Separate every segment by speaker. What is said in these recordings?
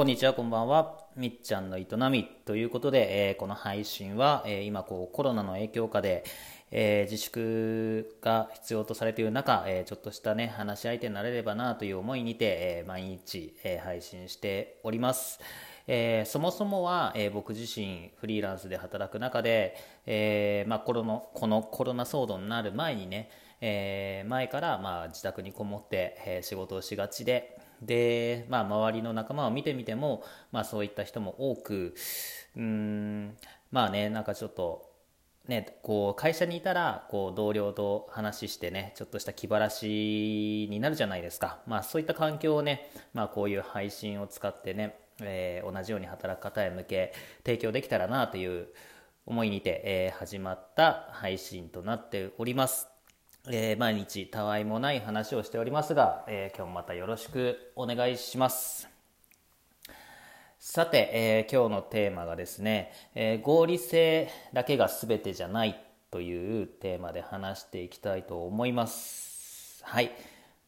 Speaker 1: こんにちは、こんばんは。みっちゃんの営みということで、えー、この配信は、えー、今こうコロナの影響下で、えー、自粛が必要とされている中、えちょっとしたね、話し相手になれればなという思いにて、え毎日、え配信しております。えそもそもは、え僕自身フリーランスで働く中で、えまあ、コロのこのコロナ騒動になる前にね、え前から、まあ、自宅にこもって、え仕事をしがちで、で、まあ、周りの仲間を見てみても、まあ、そういった人も多くうんまあねなんかちょっとね、こう会社にいたらこう同僚と話してねちょっとした気晴らしになるじゃないですか、まあ、そういった環境をね、まあ、こういう配信を使ってね、えー、同じように働く方へ向け提供できたらなという思いにて、えー、始まった配信となっております。えー、毎日たわいもない話をしておりますが、えー、今日もまたよろしくお願いします。さて、えー、今日のテーマがですね、え合理性だけが全てじゃないというテーマで話していきたいと思います。はい、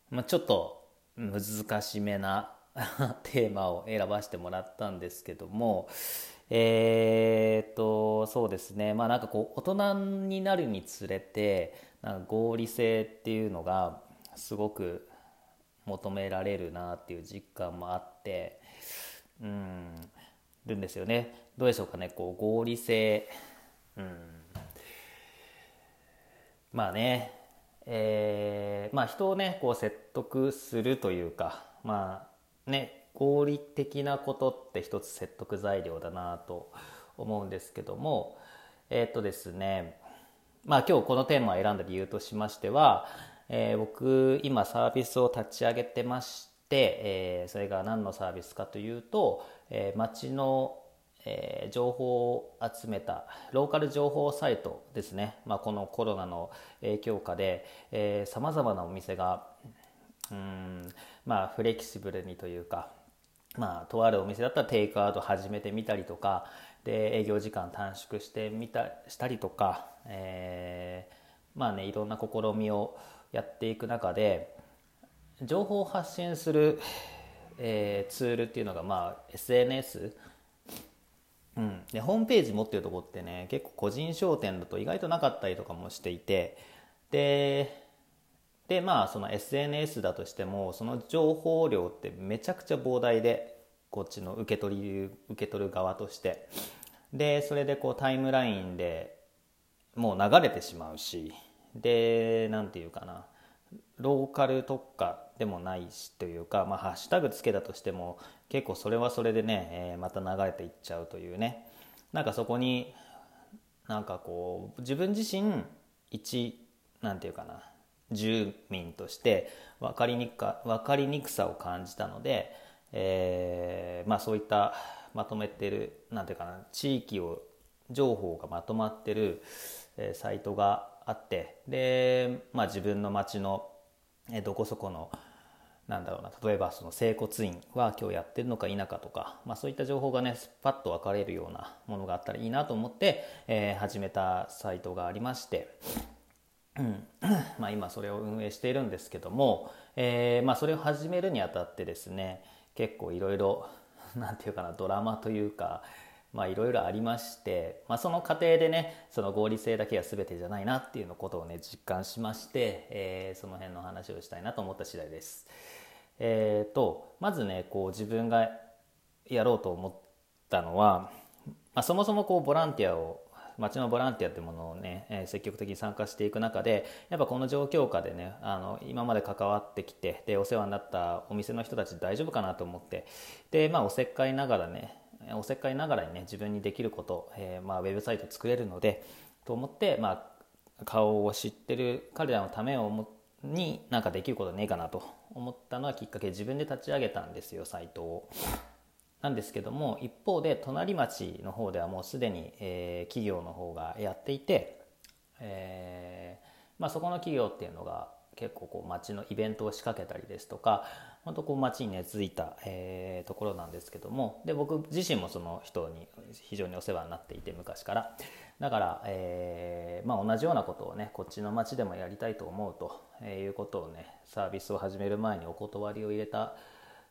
Speaker 1: まあ、ちょっと難しめな テーマを選ばせてもらったんですけどもえー、っとそうですね。まあなんかこう大人になるにつれてなんか合理性っていうのがすごく求められるなっていう実感もあってうんるんですよね。どうでしょうかね。こう合理性。うん。まあね。えー、まあ人をねこう説得するというかまあね合理的なことって一つ説得材料だなと思うんですけどもえー、っとですねまあ今日このテーマを選んだ理由としましては、えー、僕今サービスを立ち上げてまして、えー、それが何のサービスかというと、えー、町のえー、情報を集めたローカル情報サイトですね、まあ、このコロナの影響下でさまざまなお店がうん、まあ、フレキシブルにというか、まあ、とあるお店だったらテイクアウト始めてみたりとかで営業時間短縮してみたしたりとか、えー、まあねいろんな試みをやっていく中で情報を発信する、えー、ツールっていうのが、まあ、SNS、うん、でホームページ持ってるとこってね結構個人商店だと意外となかったりとかもしていてででまあその SNS だとしてもその情報量ってめちゃくちゃ膨大でこっちの受け取り受け取る側として。でそれでこうタイムラインでもう流れてしまうしで何て言うかなローカル特化でもないしというか、まあ、ハッシュタグつけたとしても結構それはそれでね、えー、また流れていっちゃうというね。なんかそこになんかこう自分自身一なんていうかな住民として分かりにくか分かりにくさを感じたのでえー、まあ、そういったまとめてるなんていうかな地域を情報がまとまってる、え、サイトがあってで、まあ、自分の町の、え、どこそこのなんだろうな例えばその整骨院は今日やってるのか否かとか、まあ、そういった情報がねパッと分かれるようなものがあったらいいなと思って、えー、始めたサイトがありまして、うん まあ、今それを運営しているんですけども、えーまあ、それを始めるにあたってですね結構いろいろ 何て言うかなドラマというかまあいろいろありまして、まあ、その過程でねその合理性だけが全てじゃないなっていうのことをね実感しまして、えー、その辺の話をしたいなと思った次第です。えーと、まずねこう自分がやろうと思ったのは、まあ、そもそもこうボランティアを町のボランティアっていうものをね、え、積極的に参加していく中でやっぱこの状況下でねあの今まで関わってきてでお世話になったお店の人たち大丈夫かなと思ってで、まあ、おせっかいながらねおせっかいながらにね自分にできること、えー、まあ、ウェブサイト作れるのでと思って、まあ、顔を知ってる彼らのためをになんかできることねえかなと思ったのはきっかけ自分で立ち上げたんですよサイトを。なんですけども一方で隣町の方ではもうすでに、えー、企業の方がやっていて、えーまあ、そこの企業っていうのが結構こう町のイベントを仕掛けたりですとか本当こう町に根付いた、えー、ところなんですけどもで僕自身もその人に非常にお世話になっていて昔からだから、えーまあ、同じようなことをねこっちの町でもやりたいと思うということをねサービスを始める前にお断りを入れたっ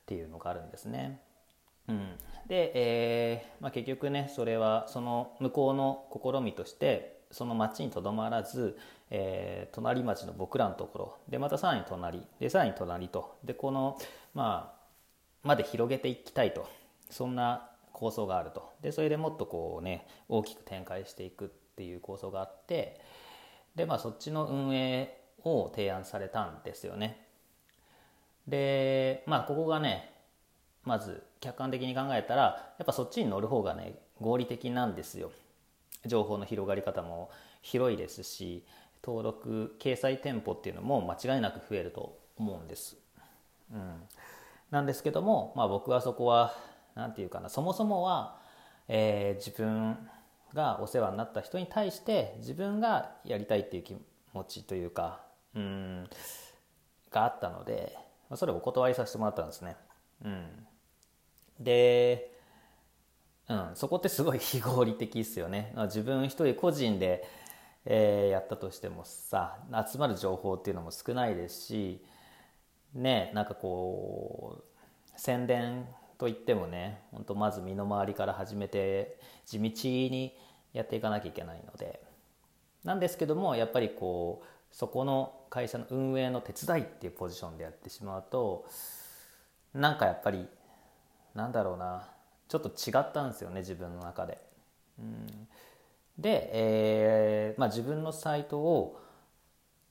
Speaker 1: ていうのがあるんですね。うん、で、えーまあ、結局ねそれはその向こうの試みとしてその町にとどまらず、えー、隣町の僕らのところでまたさらに隣でさらに隣とでこのまあまで広げていきたいとそんな構想があると。でそれでもっとこうね大きく展開していくっていう構想があってでまあそっちの運営を提案されたんですよね。でまあここがねまず客観的に考えたらやっぱそっちに乗る方がね合理的なんですよ。情報の広がり方も広いですし登録掲載店舗っていうのも間違いなく増えると思うんです、うん、なんですけども、まあ、僕はそこは何て言うかなそもそもは、えー、自分がお世話になった人に対して自分がやりたいっていう気持ちというかうんがあったのでそれをお断りさせてもらったんですね。うん、でうん、そこってすごい非合理的ですよね。自分一人個人で、えー、やったとしてもさ集まる情報っていうのも少ないですしねなんかこう宣伝といってもね本当まず身の回りから始めて地道にやっていかなきゃいけないので。なんですけどもやっぱりこうそこの会社の運営の手伝いっていうポジションでやってしまうとなんかやっぱりなんだろうなちょっと違ったんですよね自分の中で。うん、で、えーまあ、自分のサイトを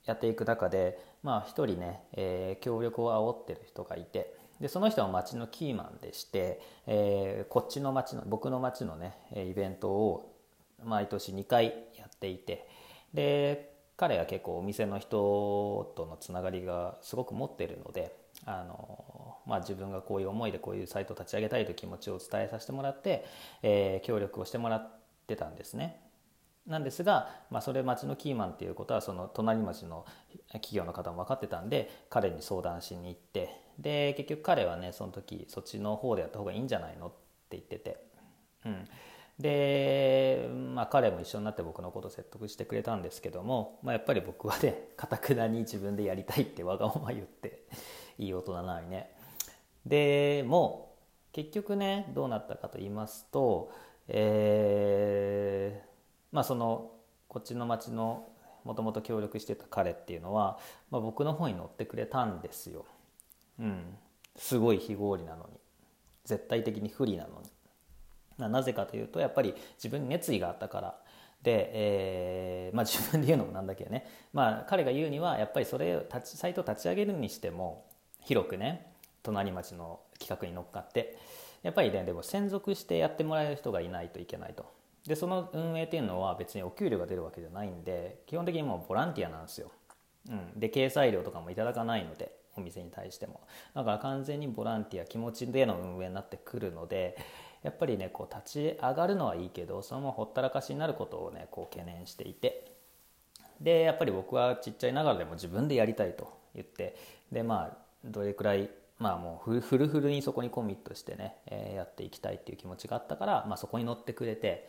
Speaker 1: やっていく中で、まあ、一人ね、えー、協力を煽ってる人がいてでその人は町のキーマンでして、えー、こっちの町の僕の町のねイベントを毎年2回やっていてで彼は結構お店の人とのつながりがすごく持ってるのであの、まあ、自分がこういう思いでこういうサイトを立ち上げたいという気持ちを伝えさせてもらって、えー、協力をしてもらってたんですね。なんですが、まあ、それ町のキーマンっていうことはその隣町の企業の方も分かってたんで彼に相談しに行ってで結局彼はねその時そっちの方でやった方がいいんじゃないのって言ってて、うん、で、まあ、彼も一緒になって僕のことを説得してくれたんですけども、まあ、やっぱり僕はねかたくなに自分でやりたいってわがまま言っていい大人なのにね。でも結局ねどうなったかと言いますと、えー、まあそのこっちの町のもともと協力してた彼っていうのは、まあ、僕の方に乗ってくれたんですよ。うん、すごい非合理なのに。絶対的に不利なのに。なぜかというとやっぱり自分に熱意があったから。で、えー、まあ、自分で言うのもなんだけどね、まあ、彼が言うにはやっぱりそれを立ちサイトを立ち上げるにしても広くね隣町の企画に乗っかってやっぱりねでも専属してやってもらえる人がいないといけないと。でその運営っていうのは別にお給料が出るわけじゃないんで基本的にもうボランティアなんですよ、うん、で掲載料とかもいただかないのでお店に対しても。だから完全にボランティア気持ちでの運営になってくるのでやっぱりねこう立ち上がるのはいいけどそのままほったらかしになることをねこう懸念していて。でやっぱり僕はちっちゃいながらでも自分でやりたいと言ってでまあどれくらいまあもうフルフルにそこにコミットしてね、えー、やっていきたいっていう気持ちがあったから、まあ、そこに乗ってくれて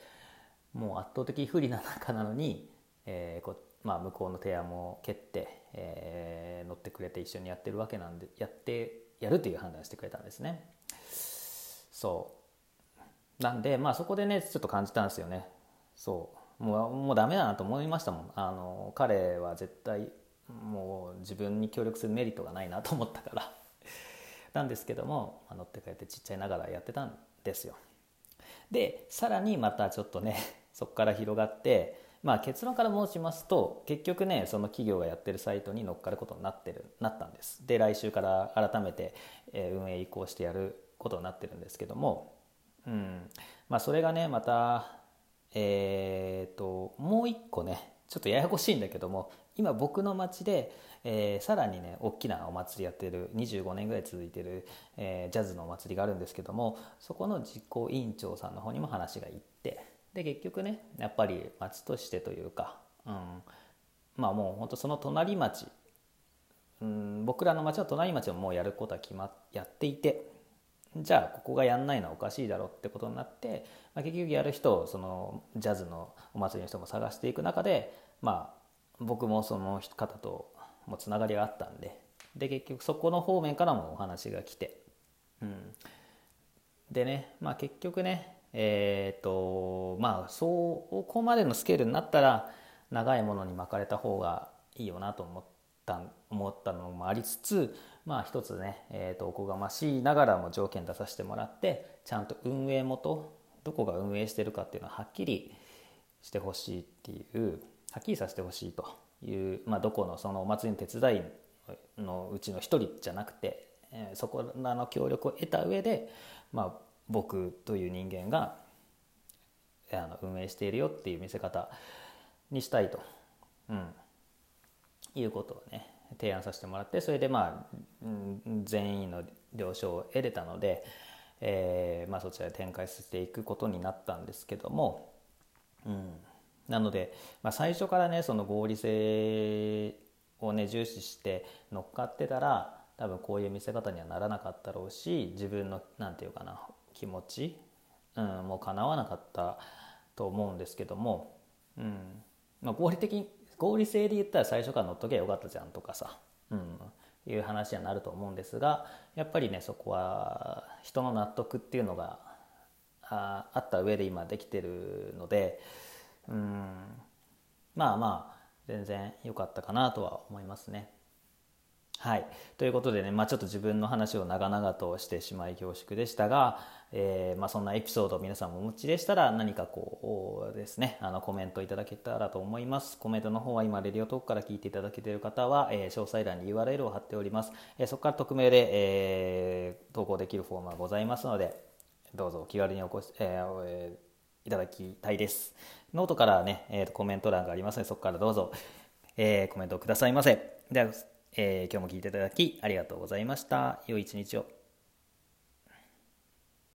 Speaker 1: もう圧倒的不利な中なのに、えーこまあ、向こうの提案も蹴って、えー、乗ってくれて一緒にやってるわけなんでやってやるという判断してくれたんですね。そうなんでまあそこでねちょっと感じたんですよね。そうもうもうダメだなと思いましたもんあの彼は絶対もう自分に協力するメリットがないなと思ったからなんですけども、ま、乗って帰ってちっちゃいながらやってたんですよ。でさらにまたちょっとね そこから広がってまあ結論から申しますと結局ねその企業がやってるサイトに乗っかることになってるなったんです。で来週から改めて、運営移行してやることになってるんですけどもうん。まあそれがねまたえ、ー、ともう一個ねちょっとややこしいんだけども今僕の町で、えー、さらにね大きなお祭りやってる25年ぐらい続いてる、えー、ジャズのお祭りがあるんですけどもそこの実行委員長さんの方にも話がいってで結局ねやっぱり町としてというか、うん、まあもうほんとその隣町、うん、僕らの町の隣町ももうやることは決まっやっていてじゃあここがやんないのはおかしいだろうってことになって、まあ、結局やる人をそのジャズのお祭りの人も探していく中でまあ僕もその方ともつながりがあったんでで結局そこの方面からもお話が来て、うん、でね、まあ、結局ねえっ、とまあそこまでのスケールになったら長いものに巻かれた方がいいよなと思った思ったのもありつつまあ一つね、えー、とおこがましいながらも条件出させてもらってちゃんと運営元どこが運営してるかっていうのははっきりしてほしいっていうはっきりさせてほしいという、まあ、どこのそのお祭りの手伝いのうちの一人じゃなくて、えー、そこらの協力を得た上で、まあ、僕という人間があの運営しているよっていう見せ方にしたいと、うん、いうことをね提案させてもらってそれでまあ、全員の了承を得れたので、えーまあ、そちらで展開させていくことになったんですけども、うん、なので、まあ、最初からねその合理性をね重視して乗っかってたら多分こういう見せ方にはならなかったろうし自分の何て言うかな気持ち、うん、もう叶わなかったと思うんですけども、うん。まあ、合理的合理性で言ったら最初から乗っとけばよかったじゃんとかさ、うん、いう話にはなると思うんですがやっぱりねそこは人の納得っていうのがああった上で今できてるので、うん、まあまあ全然良かったかなとは思いますね。はい、ということでね、まあ、ちょっと自分の話を長々としてしまい恐縮でしたが、えー、まあ、そんなエピソードを皆さんもお持ちでしたら何かこうですねあのコメントいただけたらと思います。コメントの方は今 Radiotalk から聞いていただけている方は、えー、詳細欄に URL を貼っております、えー、そこから匿名で、え投稿できるフォームがございますのでどうぞお気軽におこし、えー、いただきたいですノートからね、えー、コメント欄がありますのでそこからどうぞ、えコメントをくださいませではえー、今日も聞いていただきありがとうございました。良い一日を。